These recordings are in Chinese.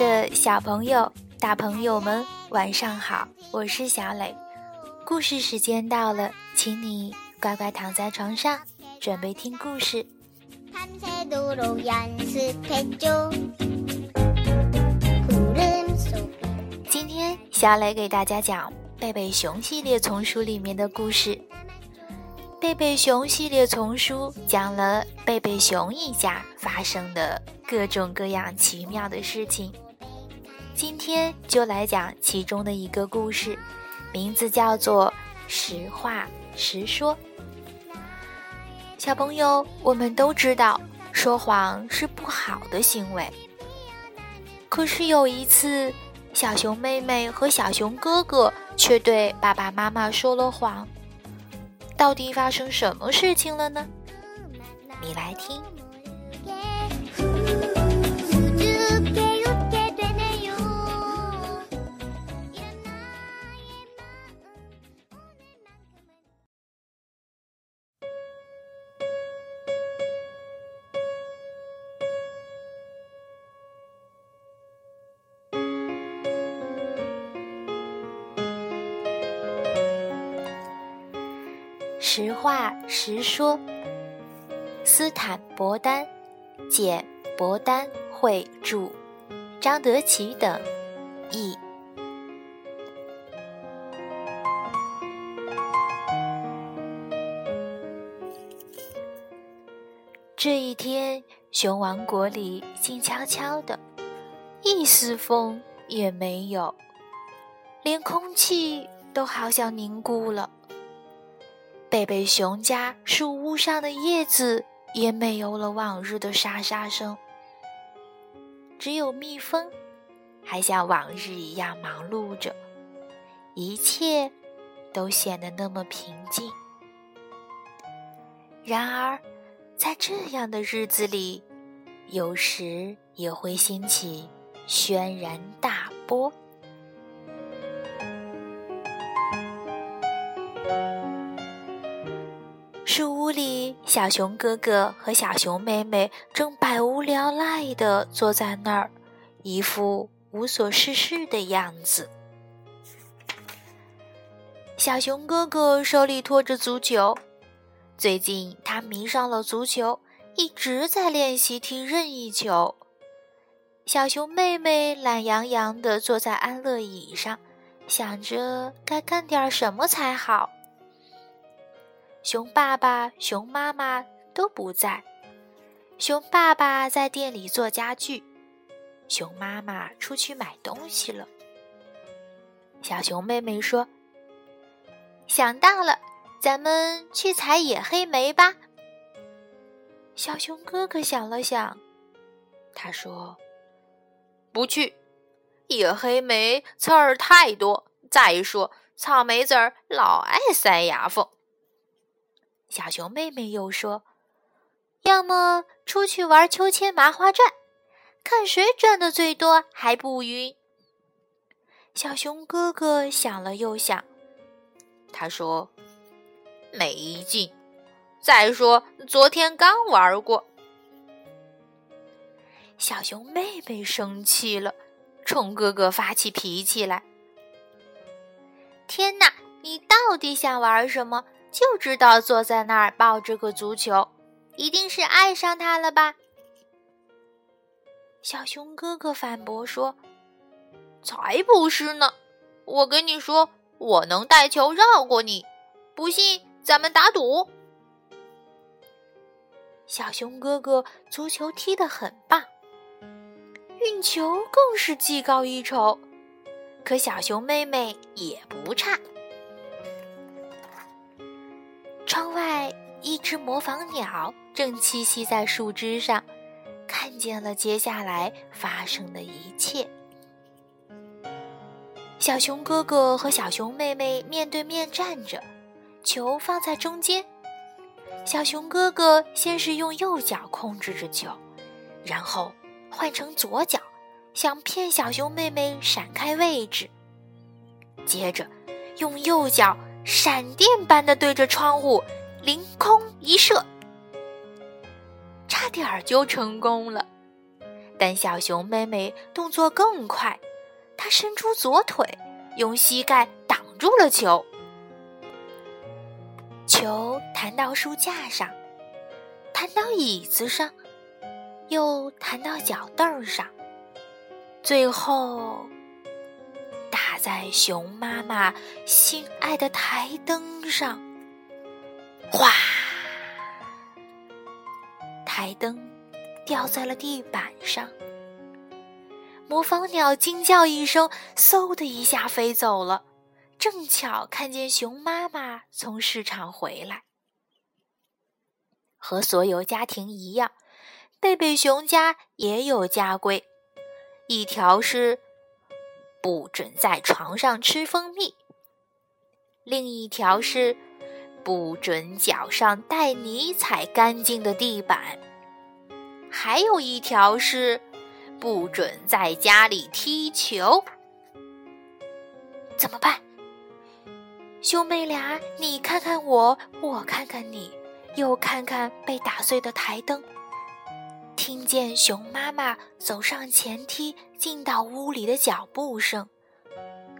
的小朋友、大朋友们，晚上好！我是小磊，故事时间到了，请你乖乖躺在床上，准备听故事。今天小磊给大家讲《贝贝熊》系列丛书里面的故事。贝贝熊系列丛书讲了贝贝熊一家发生的各种各样奇妙的事情。今天就来讲其中的一个故事，名字叫做《实话实说》。小朋友，我们都知道说谎是不好的行为。可是有一次，小熊妹妹和小熊哥哥却对爸爸妈妈说了谎。到底发生什么事情了呢？你来听。实话实说，斯坦·伯丹，简·伯丹绘著，张德奇等译。这一天，熊王国里静悄悄的，一丝风也没有，连空气都好像凝固了。贝贝熊家树屋上的叶子也没有了往日的沙沙声，只有蜜蜂还像往日一样忙碌着，一切都显得那么平静。然而，在这样的日子里，有时也会兴起轩然大波。树屋里，小熊哥哥和小熊妹妹正百无聊赖地坐在那儿，一副无所事事的样子。小熊哥哥手里托着足球，最近他迷上了足球，一直在练习踢任意球。小熊妹妹懒洋洋地坐在安乐椅上，想着该干点什么才好。熊爸爸、熊妈妈都不在。熊爸爸在店里做家具，熊妈妈出去买东西了。小熊妹妹说：“想到了，咱们去采野黑莓吧。”小熊哥哥想了想，他说：“不去，野黑莓刺儿太多，再说草莓籽儿老爱塞牙缝。”小熊妹妹又说：“要么出去玩秋千麻花转，看谁转的最多还不晕。”小熊哥哥想了又想，他说：“没劲。再说昨天刚玩过。”小熊妹妹生气了，冲哥哥发起脾气来：“天哪，你到底想玩什么？”就知道坐在那儿抱着个足球，一定是爱上他了吧？小熊哥哥反驳说：“才不是呢！我跟你说，我能带球绕过你，不信咱们打赌。”小熊哥哥足球踢得很棒，运球更是技高一筹，可小熊妹妹也不差。窗外，一只模仿鸟正栖息在树枝上，看见了接下来发生的一切。小熊哥哥和小熊妹妹面对面站着，球放在中间。小熊哥哥先是用右脚控制着球，然后换成左脚，想骗小熊妹妹闪开位置。接着，用右脚。闪电般的对着窗户凌空一射，差点儿就成功了。但小熊妹妹动作更快，她伸出左腿，用膝盖挡住了球。球弹到书架上，弹到椅子上，又弹到脚凳上，最后在熊妈妈心爱的台灯上。哗！台灯掉在了地板上。模仿鸟惊叫一声，嗖的一下飞走了。正巧看见熊妈妈从市场回来，和所有家庭一样，贝贝熊家也有家规：一条是不准在床上吃蜂蜜；另一条是不准脚上带泥踩干净的地板；还有一条是不准在家里踢球。怎么办？兄妹俩，你看看我，我看看你，又看看被打碎的台灯。听见熊妈妈走上前梯进到屋里的脚步声，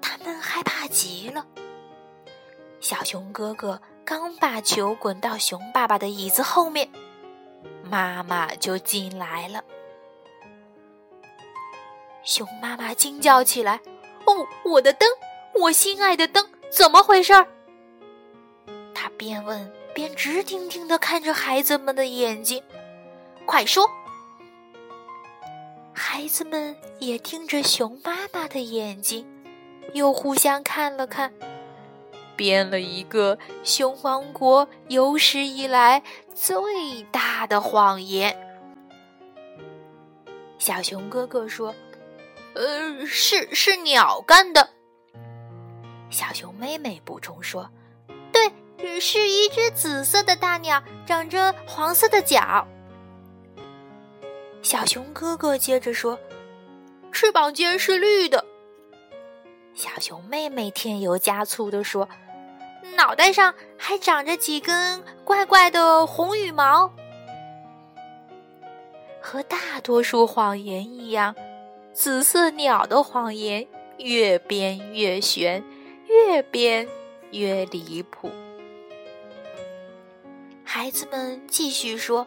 他们害怕极了。小熊哥哥刚把球滚到熊爸爸的椅子后面，妈妈就进来了。熊妈妈惊叫起来：“哦，我的灯，我心爱的灯！”怎么回事？他边问边直盯盯的看着孩子们的眼睛，快说！孩子们也盯着熊妈妈的眼睛，又互相看了看，编了一个熊王国有史以来最大的谎言。小熊哥哥说：“呃，是是鸟干的。”小熊妹妹补充说：“对，是一只紫色的大鸟，长着黄色的脚。”小熊哥哥接着说：“翅膀尖是绿的。”小熊妹妹添油加醋地说：“脑袋上还长着几根怪怪的红羽毛。”和大多数谎言一样，紫色鸟的谎言越编越悬。越编越离谱。孩子们继续说：“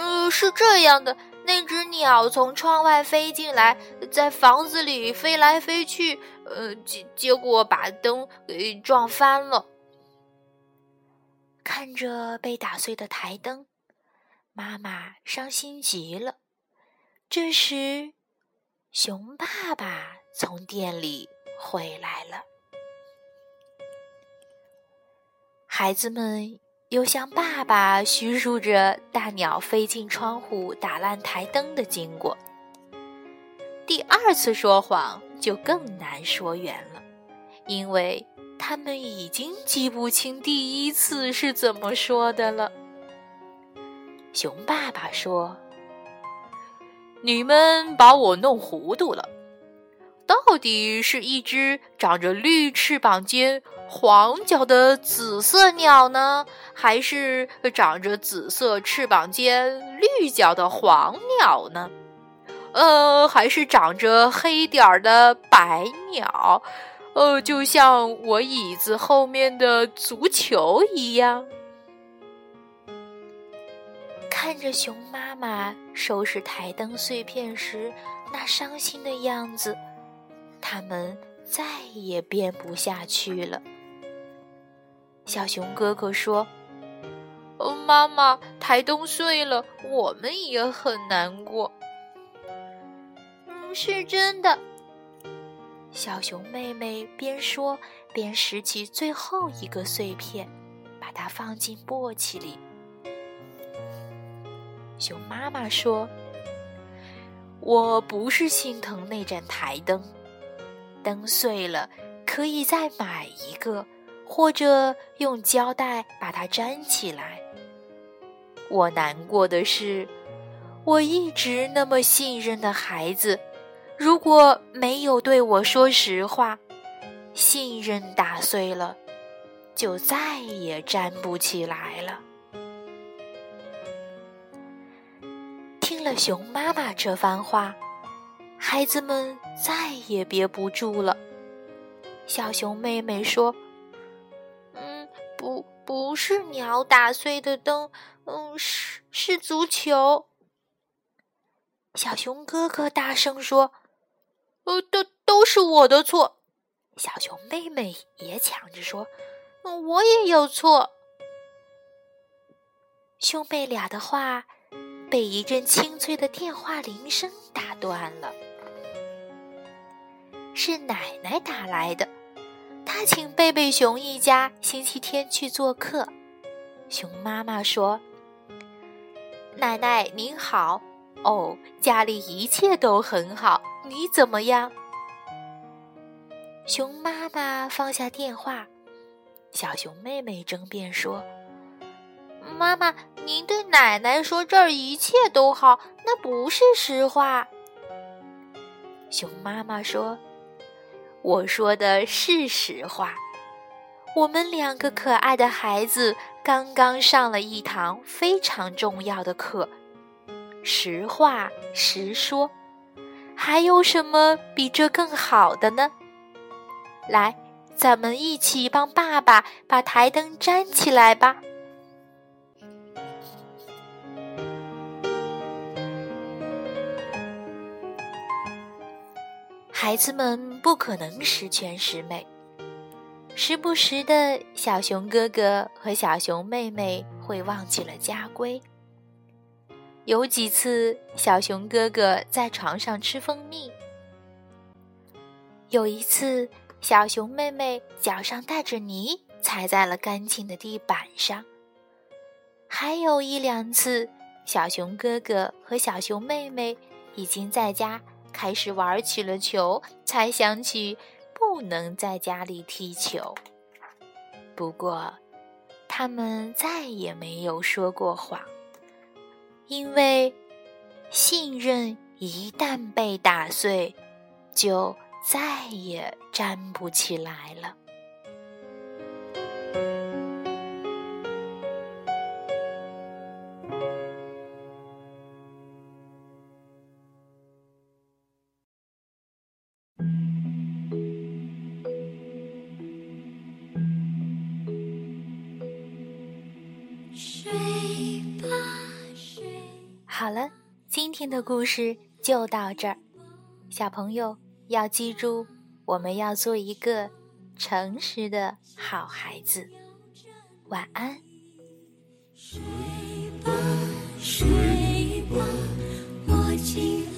嗯，是这样的，那只鸟从窗外飞进来，在房子里飞来飞去，呃，结结果把灯给撞翻了。”看着被打碎的台灯，妈妈伤心极了。这时，熊爸爸从店里回来了。孩子们又向爸爸叙述着大鸟飞进窗户打烂台灯的经过。第二次说谎就更难说圆了，因为他们已经记不清第一次是怎么说的了。熊爸爸说：“你们把我弄糊涂了，到底是一只长着绿翅膀尖。”黄脚的紫色鸟呢，还是长着紫色翅膀尖、绿脚的黄鸟呢？呃，还是长着黑点儿的白鸟？呃，就像我椅子后面的足球一样。看着熊妈妈收拾台灯碎片时那伤心的样子，他们再也编不下去了。小熊哥哥说：“哦，妈妈，台灯碎了，我们也很难过。”嗯，是真的。小熊妹妹边说边拾起最后一个碎片，把它放进簸箕里。熊妈妈说：“我不是心疼那盏台灯，灯碎了可以再买一个。”或者用胶带把它粘起来。我难过的是，我一直那么信任的孩子，如果没有对我说实话，信任打碎了，就再也粘不起来了。听了熊妈妈这番话，孩子们再也憋不住了。小熊妹妹说：“，不，不是鸟打碎的灯，嗯，是是足球。”小熊哥哥大声说：“呃，都都是我的错。”小熊妹妹也抢着说：“嗯我也有错。”兄妹俩的话被一阵清脆的电话铃声打断了。是奶奶打来的，请贝贝熊一家星期天去做客。熊妈妈说：“奶奶您好，哦，家里一切都很好，你怎么样？”熊妈妈放下电话，小熊妹妹争辩说。妈妈，您对奶奶说这儿一切都好，那不是实话。熊妈妈说：“我说的是实话。我们两个可爱的孩子刚刚上了一堂非常重要的课，实话实说。还有什么比这更好的呢？来，咱们一起帮爸爸把台灯粘起来吧。”孩子们不可能十全十美，时不时的小熊哥哥和小熊妹妹会忘记了家规。有几次，小熊哥哥在床上吃蜂蜜；有一次，小熊妹妹脚上带着泥踩在了干净的地板上；还有一两次，小熊哥哥和小熊妹妹已经在家。开始玩起了球，才想起不能在家里踢球。不过，他们再也没有说过谎，因为信任一旦被打碎，就再也站不起来了。睡吧睡好了今天的故事就到这儿。小朋友要记住我们要做一个诚实的好孩子。晚安。睡吧睡吧我亲爱